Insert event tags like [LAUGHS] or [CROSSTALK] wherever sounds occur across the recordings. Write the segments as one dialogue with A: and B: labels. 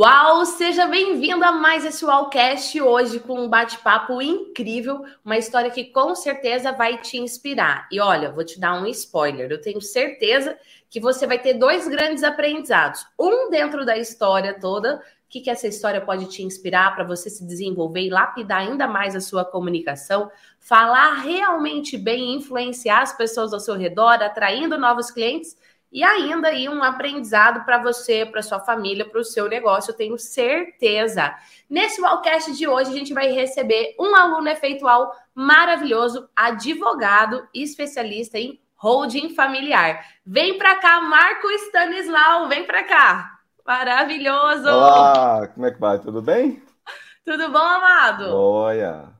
A: Uau, seja bem-vindo a mais esse Wallcast hoje com um bate-papo incrível, uma história que com certeza vai te inspirar. E olha, vou te dar um spoiler, eu tenho certeza que você vai ter dois grandes aprendizados. Um dentro da história toda, o que, que essa história pode te inspirar para você se desenvolver e lapidar ainda mais a sua comunicação, falar realmente bem, influenciar as pessoas ao seu redor, atraindo novos clientes e ainda aí um aprendizado para você, para sua família, para o seu negócio, eu tenho certeza. Nesse Wallcast de hoje, a gente vai receber um aluno efeitual maravilhoso, advogado e especialista em holding familiar. Vem para cá, Marco Stanislau, vem para cá. Maravilhoso!
B: Olá, como é que vai? Tudo bem?
A: Tudo bom, amado?
B: Olha.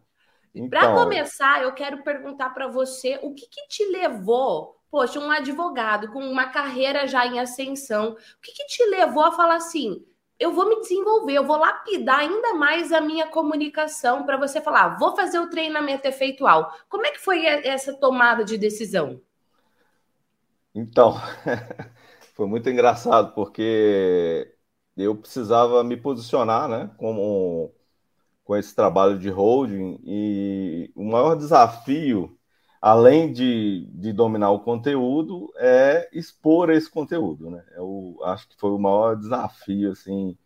A: Então... Para começar, eu quero perguntar para você o que, que te levou poxa, um advogado com uma carreira já em ascensão, o que, que te levou a falar assim? Eu vou me desenvolver, eu vou lapidar ainda mais a minha comunicação para você falar, vou fazer o treinamento efeitual. Como é que foi essa tomada de decisão?
B: Então, [LAUGHS] foi muito engraçado, porque eu precisava me posicionar, né, como com esse trabalho de holding, e o maior desafio além de, de dominar o conteúdo, é expor esse conteúdo, né? Eu acho que foi o maior desafio, assim.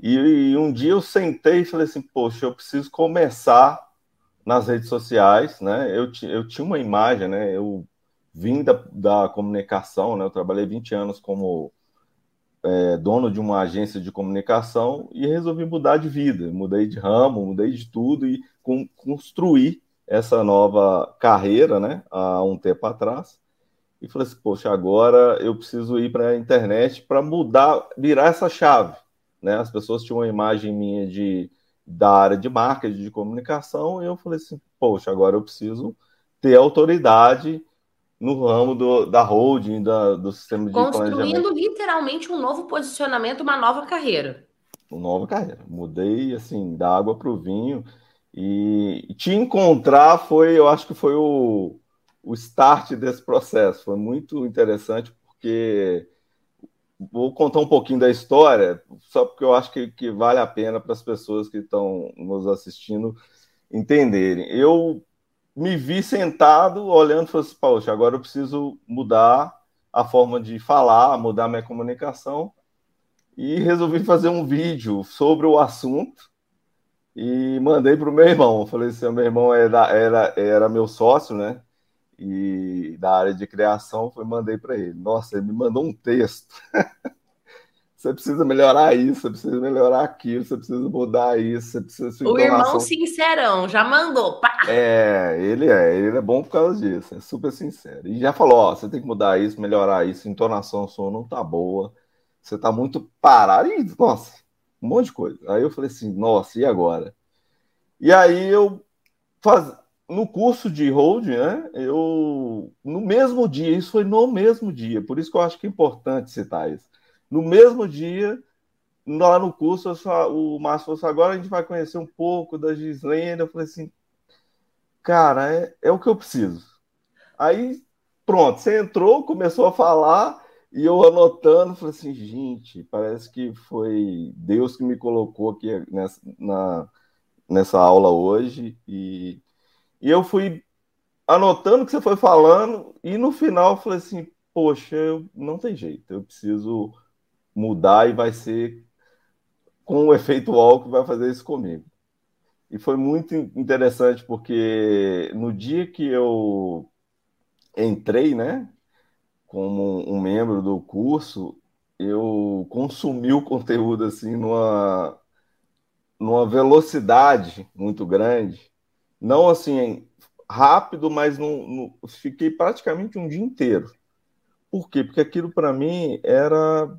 B: E, e, um dia eu sentei e falei assim, poxa, eu preciso começar nas redes sociais, né? Eu, eu tinha uma imagem, né? Eu vim da, da comunicação, né? Eu trabalhei 20 anos como é, dono de uma agência de comunicação e resolvi mudar de vida. Mudei de ramo, mudei de tudo e com, construir essa nova carreira, né, há um tempo atrás, e falei assim, poxa, agora eu preciso ir para a internet para mudar, virar essa chave, né? As pessoas tinham uma imagem minha de da área de marketing, de comunicação, e eu falei assim, poxa, agora eu preciso ter autoridade no ramo do, da holding, da, do sistema de
A: Construindo literalmente um novo posicionamento, uma nova carreira.
B: Uma nova carreira. Mudei, assim, da água para o vinho. E te encontrar foi, eu acho que foi o, o start desse processo. Foi muito interessante, porque vou contar um pouquinho da história, só porque eu acho que, que vale a pena para as pessoas que estão nos assistindo entenderem. Eu me vi sentado olhando e falei assim, poxa, agora eu preciso mudar a forma de falar, mudar minha comunicação, e resolvi fazer um vídeo sobre o assunto e mandei para o meu irmão. Falei assim: meu irmão era, era, era meu sócio, né? E da área de criação, foi mandei para ele. Nossa, ele me mandou um texto. [LAUGHS] você precisa melhorar isso, você precisa melhorar aquilo, você precisa mudar isso, você precisa.
A: O irmão sincerão, já mandou. Pá.
B: É, ele é, ele é bom por causa disso, é super sincero. E já falou: ó, você tem que mudar isso, melhorar isso, entonação, som não tá boa, você tá muito parado. E, nossa, um monte de coisa. Aí eu falei assim, nossa, e agora? E aí eu faz... no curso de hold, né? Eu no mesmo dia, isso foi no mesmo dia, por isso que eu acho que é importante citar isso. No mesmo dia, lá no curso, só, o Márcio falou assim, agora a gente vai conhecer um pouco da Gislene. Eu falei assim, cara, é, é o que eu preciso. Aí, pronto, você entrou, começou a falar, e eu anotando, falei assim, gente, parece que foi Deus que me colocou aqui nessa, na, nessa aula hoje. E, e eu fui anotando o que você foi falando, e no final falei assim, poxa, eu, não tem jeito, eu preciso mudar e vai ser com o efeito UOL que vai fazer isso comigo. E foi muito interessante porque no dia que eu entrei, né, como um membro do curso, eu consumi o conteúdo assim numa, numa velocidade muito grande. Não assim rápido, mas fiquei praticamente um dia inteiro. Por quê? Porque aquilo para mim era.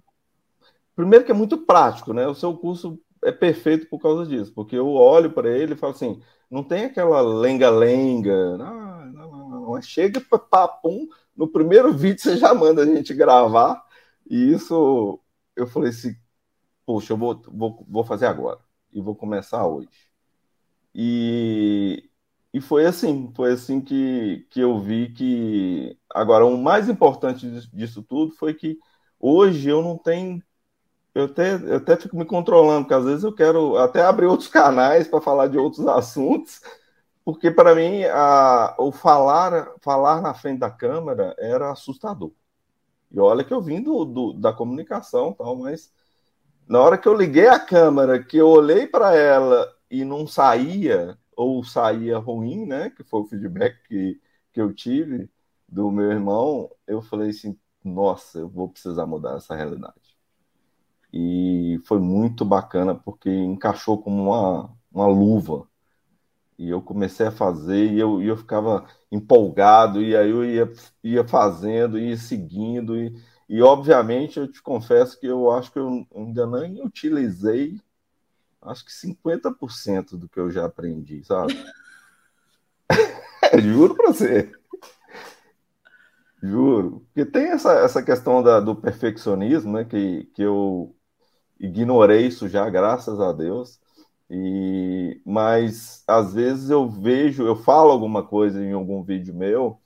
B: Primeiro, que é muito prático, né? O seu curso é perfeito por causa disso, porque eu olho para ele e falo assim: não tem aquela lenga-lenga, não, não, não, não, chega para papum, no primeiro vídeo você já manda a gente gravar, e isso eu falei assim, poxa, eu vou, vou, vou fazer agora, e vou começar hoje. E, e foi assim, foi assim que, que eu vi que. Agora, o mais importante disso tudo foi que hoje eu não tenho eu até, eu até fico me controlando, porque às vezes eu quero até abrir outros canais para falar de outros [LAUGHS] assuntos, porque para mim a, o falar, falar na frente da câmera era assustador. E olha que eu vim do, do, da comunicação tal, mas na hora que eu liguei a câmera, que eu olhei para ela e não saía, ou saía ruim, né? Que foi o feedback que, que eu tive do meu irmão, eu falei assim, nossa, eu vou precisar mudar essa realidade. E foi muito bacana porque encaixou como uma, uma luva. E eu comecei a fazer e eu, e eu ficava empolgado, e aí eu ia, ia fazendo, ia seguindo, e, e obviamente eu te confesso que eu acho que eu ainda nem utilizei acho que 50% do que eu já aprendi, sabe? [LAUGHS] Juro para você. Juro. Porque tem essa, essa questão da, do perfeccionismo, né? Que, que eu ignorei isso já, graças a Deus. E, mas às vezes eu vejo, eu falo alguma coisa em algum vídeo meu,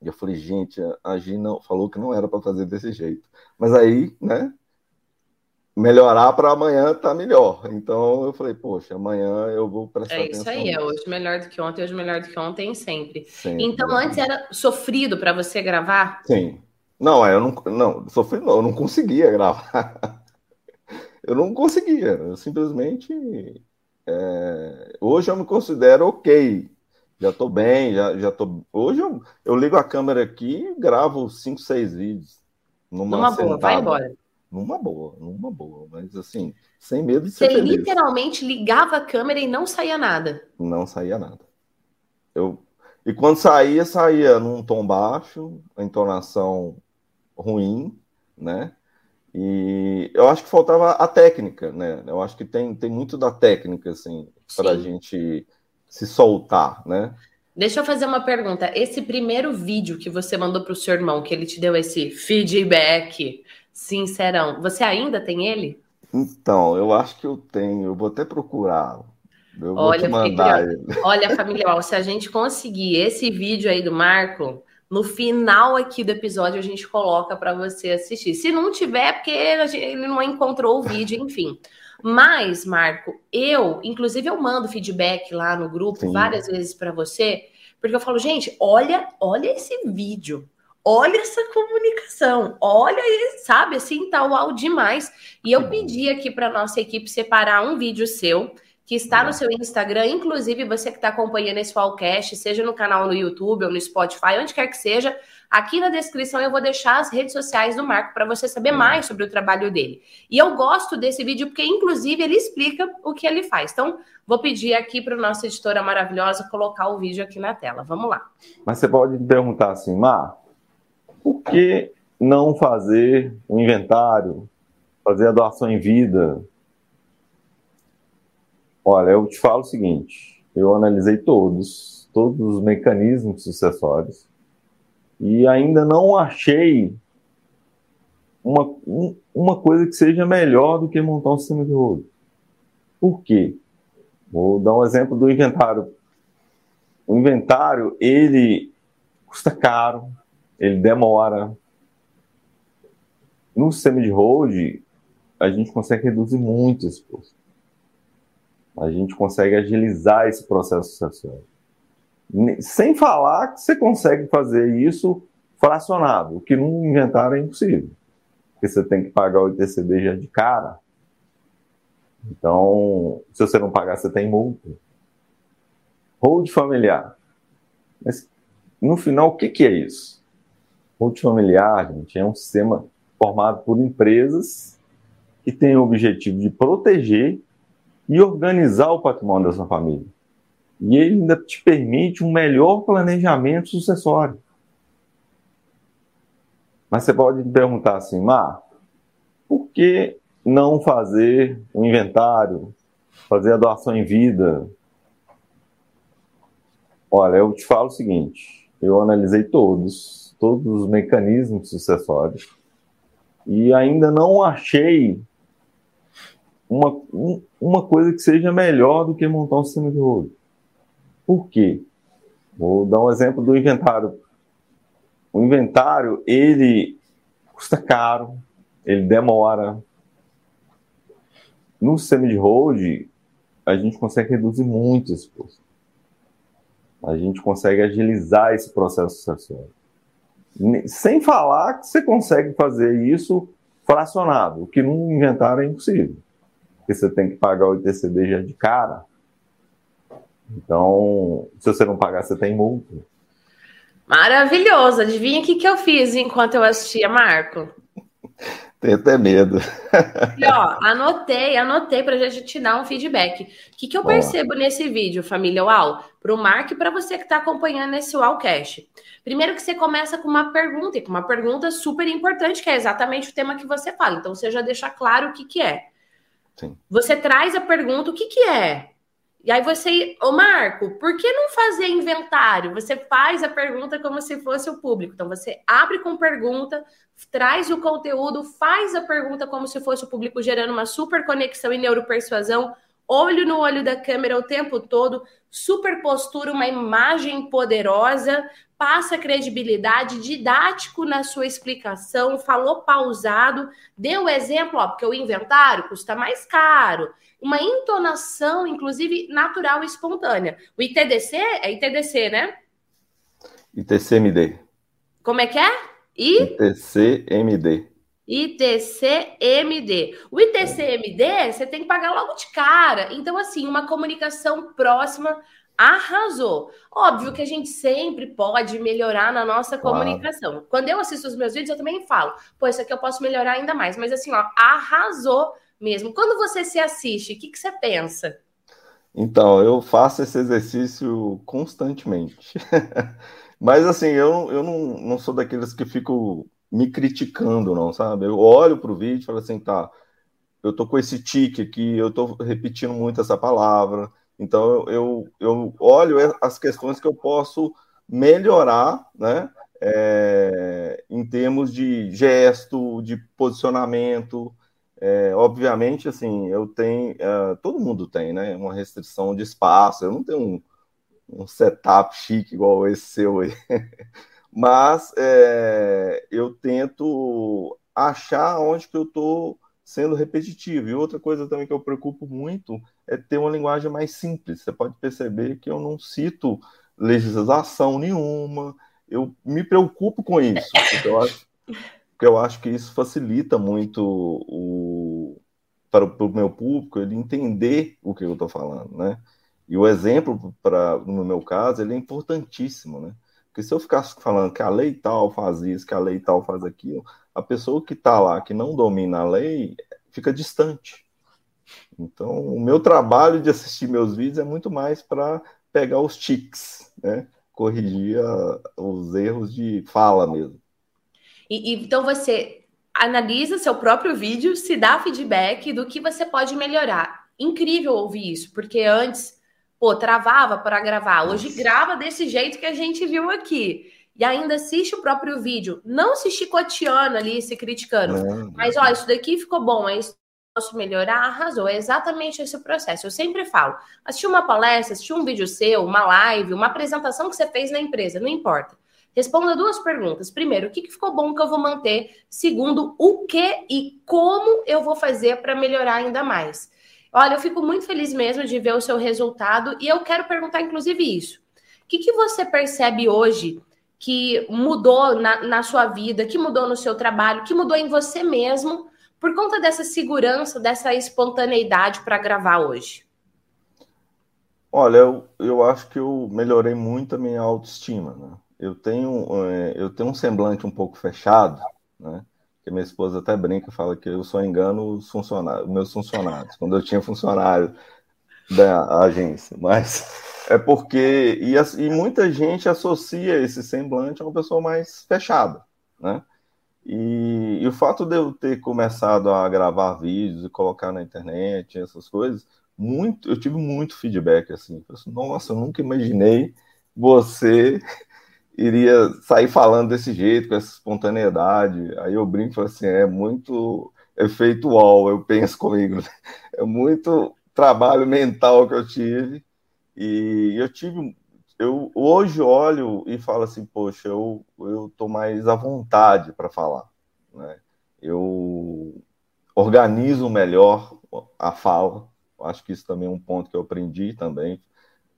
B: e eu falei, gente, a Gina falou que não era para fazer desse jeito. Mas aí, né? Melhorar para amanhã tá melhor. Então eu falei, poxa, amanhã eu vou prestar
A: é
B: atenção.
A: É isso aí, é hoje melhor do que ontem, hoje melhor do que ontem sempre. sempre então antes era sofrido para você gravar?
B: Sim. Não, é, eu não, não, sofrido não, eu não conseguia gravar. [LAUGHS] eu não conseguia. Eu simplesmente. É... Hoje eu me considero ok. Já estou bem, já, já tô. Hoje eu, eu ligo a câmera aqui e gravo 5, 6 vídeos.
A: Numa, numa boa, vai embora.
B: Numa boa, numa boa. Mas assim, sem medo de
A: ser.
B: Você
A: feliz. literalmente ligava a câmera e não saía nada.
B: Não saía nada. Eu, e quando saía, saía num tom baixo, a entonação ruim, né? E eu acho que faltava a técnica, né? Eu acho que tem, tem muito da técnica, assim, para a gente se soltar, né?
A: Deixa eu fazer uma pergunta. Esse primeiro vídeo que você mandou para o seu irmão, que ele te deu esse feedback sincerão, você ainda tem ele?
B: Então, eu acho que eu tenho. Eu vou até procurar. Eu vou olha, te mandar ele.
A: Olha, família, se a gente conseguir esse vídeo aí do Marco, no final aqui do episódio a gente coloca para você assistir. Se não tiver, é porque ele não encontrou o vídeo, enfim. Mas, Marco, eu, inclusive, eu mando feedback lá no grupo Sim. várias vezes para você, porque eu falo, gente, olha, olha esse vídeo. Olha essa comunicação, olha, sabe, assim, tá uau demais. E eu pedi aqui para nossa equipe separar um vídeo seu que está no seu Instagram, inclusive você que está acompanhando esse Fallcast, seja no canal no YouTube ou no Spotify, onde quer que seja, aqui na descrição eu vou deixar as redes sociais do Marco para você saber mais sobre o trabalho dele. E eu gosto desse vídeo porque, inclusive, ele explica o que ele faz. Então, vou pedir aqui para o nosso editora maravilhosa colocar o vídeo aqui na tela. Vamos lá.
B: Mas você pode me perguntar assim, Mar, por que não fazer um inventário, fazer a doação em vida, Olha, eu te falo o seguinte: eu analisei todos, todos os mecanismos sucessórios e ainda não achei uma, uma coisa que seja melhor do que montar um sistema de rolo. Por quê? Vou dar um exemplo do inventário. O inventário, ele custa caro, ele demora. No sistema de hold, a gente consegue reduzir muito esse custo a gente consegue agilizar esse processo sucessório. Sem falar que você consegue fazer isso fracionado, o que num inventário é impossível. Porque você tem que pagar o ITCD já de cara. Então, se você não pagar, você tem multa. Hold familiar. Mas, no final, o que, que é isso? Hold familiar, gente, é um sistema formado por empresas que têm o objetivo de proteger e organizar o patrimônio da sua família. E ele ainda te permite um melhor planejamento sucessório. Mas você pode me perguntar assim, Mar, por que não fazer o um inventário, fazer a doação em vida? Olha, eu te falo o seguinte, eu analisei todos, todos os mecanismos sucessórios e ainda não achei uma, uma coisa que seja melhor do que montar um sistema de rolo. Por quê? Vou dar um exemplo do inventário. O inventário, ele custa caro, ele demora. no sistema de hold, a gente consegue reduzir muito esse custo. A gente consegue agilizar esse processo sucessório. Sem falar que você consegue fazer isso fracionado, o que no inventário é impossível. Porque você tem que pagar o ITCD já de cara. Então, se você não pagar, você tem multa.
A: Maravilhoso. Adivinha o que, que eu fiz enquanto eu assistia, Marco? [LAUGHS]
B: Tenho até medo.
A: E, ó, anotei, anotei para a gente te dar um feedback. O que, que eu percebo nesse vídeo, família UAU? Para o Marco e para você que está acompanhando esse UAUcast. Primeiro que você começa com uma pergunta, e com uma pergunta super importante, que é exatamente o tema que você fala. Então, você já deixa claro o que, que é. Você traz a pergunta, o que, que é? E aí você, ô Marco, por que não fazer inventário? Você faz a pergunta como se fosse o público. Então você abre com pergunta, traz o conteúdo, faz a pergunta como se fosse o público, gerando uma super conexão e neuropersuasão, olho no olho da câmera o tempo todo, super postura, uma imagem poderosa, passa credibilidade, didático na sua explicação, falou pausado, deu exemplo, ó, porque o inventário custa mais caro uma entonação, inclusive, natural e espontânea. O ITDC é ITDC, né?
B: ITCMD.
A: Como é que é? I...
B: ITCMD.
A: ITCMD. O ITCMD você tem que pagar logo de cara. Então, assim, uma comunicação próxima arrasou. Óbvio que a gente sempre pode melhorar na nossa comunicação. Claro. Quando eu assisto os meus vídeos, eu também falo, pô, isso aqui eu posso melhorar ainda mais. Mas assim, ó, arrasou mesmo. Quando você se assiste, o que, que você pensa?
B: Então, eu faço esse exercício constantemente. [LAUGHS] Mas assim, eu, eu não, não sou daqueles que fico me criticando, não, sabe? Eu olho para o vídeo e falo assim, tá, eu tô com esse tique aqui, eu tô repetindo muito essa palavra, então eu, eu olho as questões que eu posso melhorar, né? É, em termos de gesto, de posicionamento, é, obviamente, assim, eu tenho, uh, todo mundo tem, né, uma restrição de espaço, eu não tenho um, um setup chique igual esse seu aí, [LAUGHS] mas é, eu tento achar onde que eu estou sendo repetitivo. E outra coisa também que eu preocupo muito é ter uma linguagem mais simples. Você pode perceber que eu não cito legislação nenhuma, eu me preocupo com isso, porque eu acho porque eu acho que isso facilita muito o, para, o, meu público ele entender o que eu estou falando, né? E o exemplo, para no meu caso, ele é importantíssimo, né? Porque se eu ficasse falando que a lei tal faz isso, que a lei tal faz aquilo, a pessoa que está lá, que não domina a lei, fica distante. Então, o meu trabalho de assistir meus vídeos é muito mais para pegar os tics, né? Corrigir a, os erros de fala mesmo.
A: E, e, então você analisa seu próprio vídeo, se dá feedback do que você pode melhorar. Incrível ouvir isso, porque antes, pô, travava para gravar. Hoje grava desse jeito que a gente viu aqui. E ainda assiste o próprio vídeo, não se chicoteando ali, se criticando. É, mas, ó, isso daqui ficou bom, é isso posso melhorar, arrasou. É exatamente esse o processo. Eu sempre falo: assistir uma palestra, assistir um vídeo seu, uma live, uma apresentação que você fez na empresa, não importa. Responda duas perguntas. Primeiro, o que, ficou bom que eu vou manter? Segundo, o que e como eu vou fazer para melhorar ainda mais? Olha, eu fico muito feliz mesmo de ver o seu resultado e eu quero perguntar, inclusive, isso. O que, que você percebe hoje que mudou na, na sua vida, que mudou no seu trabalho, que mudou em você mesmo por conta dessa segurança, dessa espontaneidade para gravar hoje?
B: Olha, eu, eu acho que eu melhorei muito a minha autoestima, né? eu tenho, é, eu tenho um semblante um pouco fechado, né? Que minha esposa até brinca, fala que eu só engano os funcionários, meus funcionários, quando eu tinha funcionário da agência. Mas [LAUGHS] é porque. E, e muita gente associa esse semblante a uma pessoa mais fechada, né? E, e, o fato de eu ter começado a gravar vídeos e colocar na internet, essas coisas, muito, eu tive muito feedback assim. assim Nossa, eu nunca imaginei você iria sair falando desse jeito, com essa espontaneidade. Aí eu brinco e falo assim, é muito efeito UOL, eu penso comigo. [LAUGHS] É muito trabalho mental que eu tive. E eu tive. Eu hoje olho e falo assim, poxa, eu, eu tô mais à vontade para falar. Né? Eu organizo melhor a fala. Acho que isso também é um ponto que eu aprendi também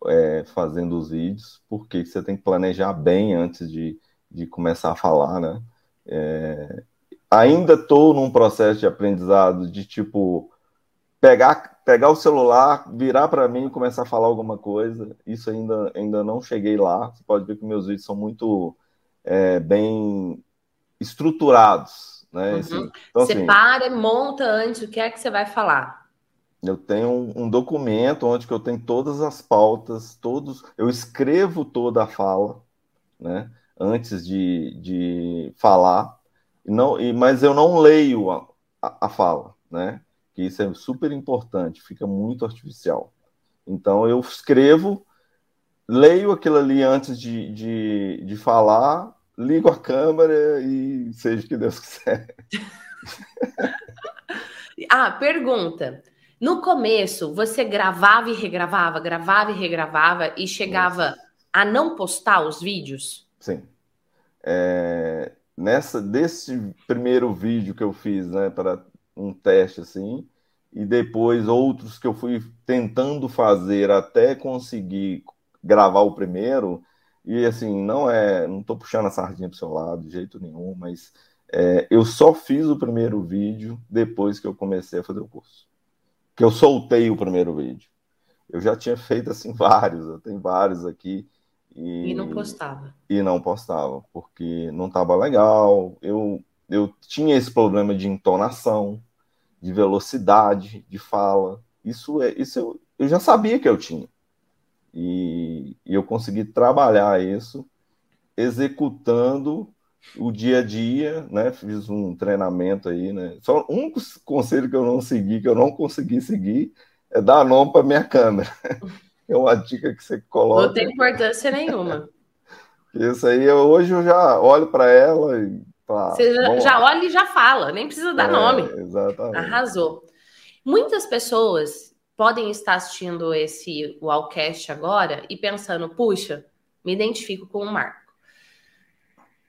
B: é, fazendo os vídeos, porque você tem que planejar bem antes de, de começar a falar, né? É, ainda estou num processo de aprendizado de tipo pegar, pegar o celular, virar para mim e começar a falar alguma coisa. Isso ainda, ainda não cheguei lá. Você pode ver que meus vídeos são muito é, bem estruturados. Né?
A: Uhum. Assim, então, Separa, assim, monta antes o que é que você vai falar.
B: Eu tenho um, um, documento onde eu tenho todas as pautas, todos. Eu escrevo toda a fala, né? Antes de, de falar, não, e, mas eu não leio a, a, a fala, né? Que isso é super importante, fica muito artificial. Então eu escrevo, leio aquilo ali antes de, de, de falar, ligo a câmera e seja o que Deus quiser. [LAUGHS]
A: ah, pergunta. No começo, você gravava e regravava, gravava e regravava e chegava Nossa. a não postar os vídeos?
B: Sim. É, nessa desse primeiro vídeo que eu fiz, né, para um teste assim, e depois outros que eu fui tentando fazer até conseguir gravar o primeiro, e assim, não é, não tô puxando a sardinha pro seu lado de jeito nenhum, mas é, eu só fiz o primeiro vídeo depois que eu comecei a fazer o curso que eu soltei o primeiro vídeo. Eu já tinha feito assim [LAUGHS] vários, eu tenho vários aqui.
A: E, e não postava.
B: E não postava, porque não estava legal. Eu, eu tinha esse problema de entonação, de velocidade, de fala. Isso é isso eu, eu já sabia que eu tinha. E, e eu consegui trabalhar isso executando o dia a dia, né? Fiz um treinamento aí, né? Só um conselho que eu não segui, que eu não consegui seguir, é dar nome para minha câmera. [LAUGHS] É uma dica que você coloca.
A: Não tem importância nenhuma. [LAUGHS]
B: Isso aí, eu, hoje eu já olho para ela e.
A: Pá, você já, já olha e já fala, nem precisa dar é, nome.
B: Exatamente.
A: Arrasou. Muitas pessoas podem estar assistindo esse Wallcast agora e pensando, puxa, me identifico com o Marco.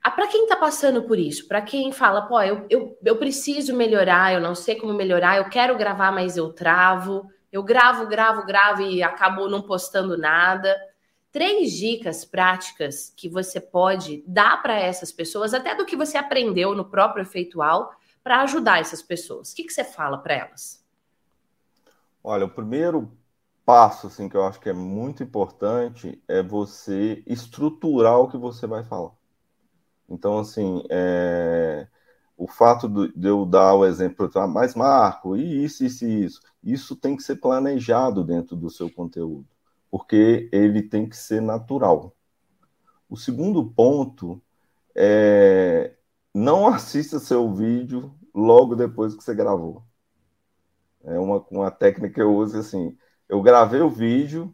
A: Ah, para quem está passando por isso, para quem fala, pô, eu, eu, eu preciso melhorar, eu não sei como melhorar, eu quero gravar, mas eu travo, eu gravo, gravo, gravo e acabo não postando nada. Três dicas práticas que você pode dar para essas pessoas, até do que você aprendeu no próprio efeitual, para ajudar essas pessoas. O que, que você fala para elas?
B: Olha, o primeiro passo assim, que eu acho que é muito importante é você estruturar o que você vai falar. Então, assim, é, o fato de eu dar o exemplo, ah, mas Marco, e isso, isso e isso, isso tem que ser planejado dentro do seu conteúdo, porque ele tem que ser natural. O segundo ponto é não assista seu vídeo logo depois que você gravou. É uma, uma técnica que eu uso assim. Eu gravei o vídeo,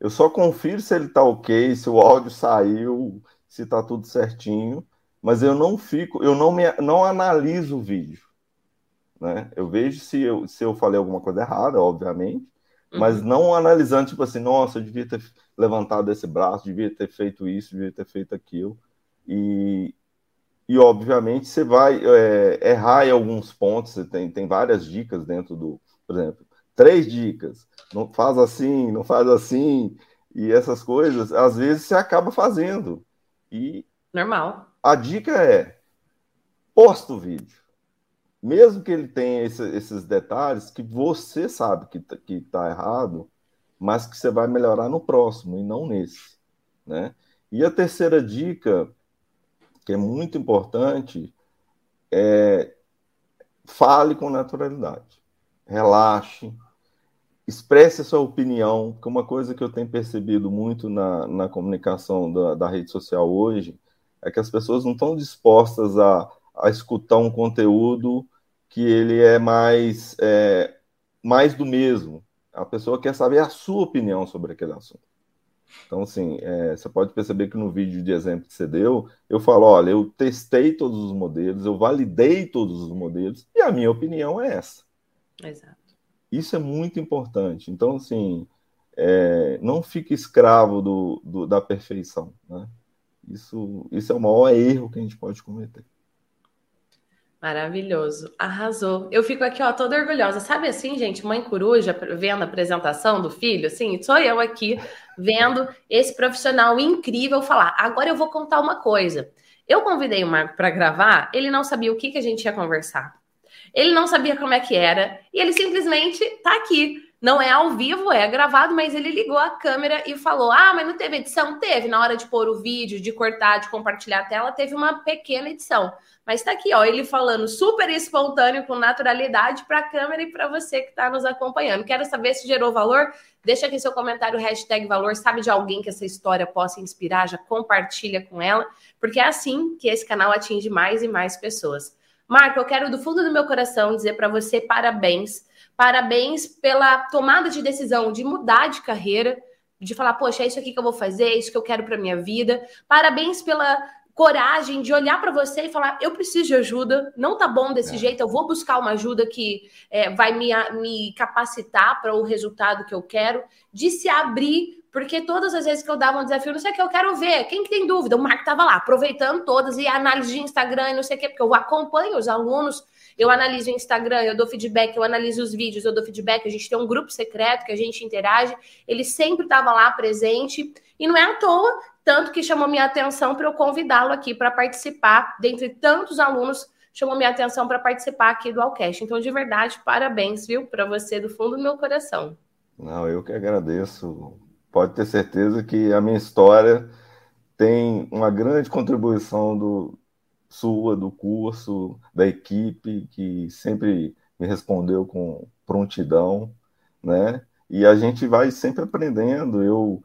B: eu só confiro se ele está ok, se o áudio saiu, se está tudo certinho, mas eu não fico, eu não, me, não analiso o vídeo. Né? Eu vejo se eu, se eu falei alguma coisa errada, obviamente, uhum. mas não analisando, tipo assim, nossa, eu devia ter levantado esse braço, devia ter feito isso, devia ter feito aquilo. E, e obviamente, você vai é, errar em alguns pontos, você tem, tem várias dicas dentro do, por exemplo, três dicas, não faz assim, não faz assim, e essas coisas, às vezes você acaba fazendo. E
A: normal.
B: A dica é posta o vídeo. Mesmo que ele tenha esse, esses detalhes que você sabe que, tá, que tá errado, mas que você vai melhorar no próximo e não nesse, né? E a terceira dica, que é muito importante, é fale com naturalidade. Relaxe, expresse a sua opinião, que uma coisa que eu tenho percebido muito na, na comunicação da, da rede social hoje é que as pessoas não estão dispostas a, a escutar um conteúdo que ele é mais, é, mais do mesmo. A pessoa quer saber a sua opinião sobre aquele assunto. Então, assim, é, você pode perceber que no vídeo de exemplo que você deu, eu falo, olha, eu testei todos os modelos, eu validei todos os modelos, e a minha opinião é essa.
A: Exato.
B: Isso é muito importante. Então, assim, é, não fique escravo do, do, da perfeição, né? Isso, isso é o maior erro que a gente pode cometer.
A: Maravilhoso, arrasou. Eu fico aqui, ó, toda orgulhosa. Sabe assim, gente, mãe coruja vendo a apresentação do filho, assim, sou eu aqui vendo esse profissional incrível falar. Agora eu vou contar uma coisa. Eu convidei o Marco para gravar, ele não sabia o que, que a gente ia conversar. Ele não sabia como é que era, e ele simplesmente tá aqui. Não é ao vivo, é gravado, mas ele ligou a câmera e falou: Ah, mas não teve edição? Teve. Na hora de pôr o vídeo, de cortar, de compartilhar a tela, teve uma pequena edição. Mas tá aqui, ó, ele falando super espontâneo, com naturalidade para a câmera e para você que está nos acompanhando. Quero saber se gerou valor. Deixa aqui seu comentário, hashtag valor. Sabe de alguém que essa história possa inspirar? Já compartilha com ela, porque é assim que esse canal atinge mais e mais pessoas. Marco, eu quero do fundo do meu coração dizer para você parabéns. Parabéns pela tomada de decisão de mudar de carreira, de falar, poxa, é isso aqui que eu vou fazer, é isso que eu quero para minha vida. Parabéns pela coragem de olhar para você e falar: eu preciso de ajuda, não tá bom desse é. jeito, eu vou buscar uma ajuda que é, vai me, me capacitar para o resultado que eu quero, de se abrir, porque todas as vezes que eu dava um desafio, não sei o que eu quero ver, quem que tem dúvida? O Marco tava lá, aproveitando todas, e análise de Instagram e não sei o que, porque eu acompanho os alunos. Eu analiso o Instagram, eu dou feedback, eu analiso os vídeos, eu dou feedback. A gente tem um grupo secreto que a gente interage. Ele sempre estava lá presente. E não é à toa tanto que chamou minha atenção para eu convidá-lo aqui para participar, dentre tantos alunos, chamou minha atenção para participar aqui do Alcast. Então, de verdade, parabéns, viu, para você do fundo do meu coração.
B: Não, eu que agradeço. Pode ter certeza que a minha história tem uma grande contribuição do sua, do curso, da equipe, que sempre me respondeu com prontidão, né? E a gente vai sempre aprendendo. Eu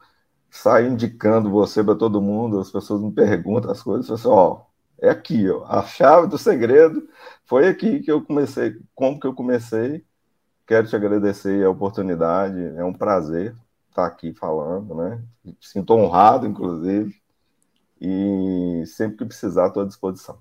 B: saio indicando você para todo mundo, as pessoas me perguntam as coisas, eu assim, ó, é aqui, ó, a chave do segredo foi aqui que eu comecei, como que eu comecei. Quero te agradecer a oportunidade, é um prazer estar aqui falando, né? Sinto honrado, inclusive, e sempre que precisar, estou à disposição.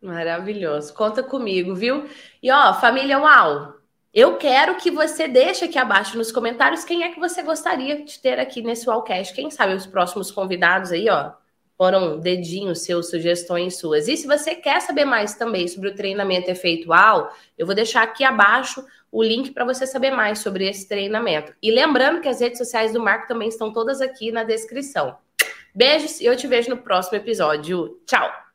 A: Maravilhoso. Conta comigo, viu? E ó, família Uau, eu quero que você deixe aqui abaixo nos comentários quem é que você gostaria de ter aqui nesse Wallcast. Quem sabe os próximos convidados aí, ó, foram dedinhos seus, sugestões suas. E se você quer saber mais também sobre o treinamento efeitual, eu vou deixar aqui abaixo o link para você saber mais sobre esse treinamento. E lembrando que as redes sociais do Marco também estão todas aqui na descrição. Beijos e eu te vejo no próximo episódio. Tchau!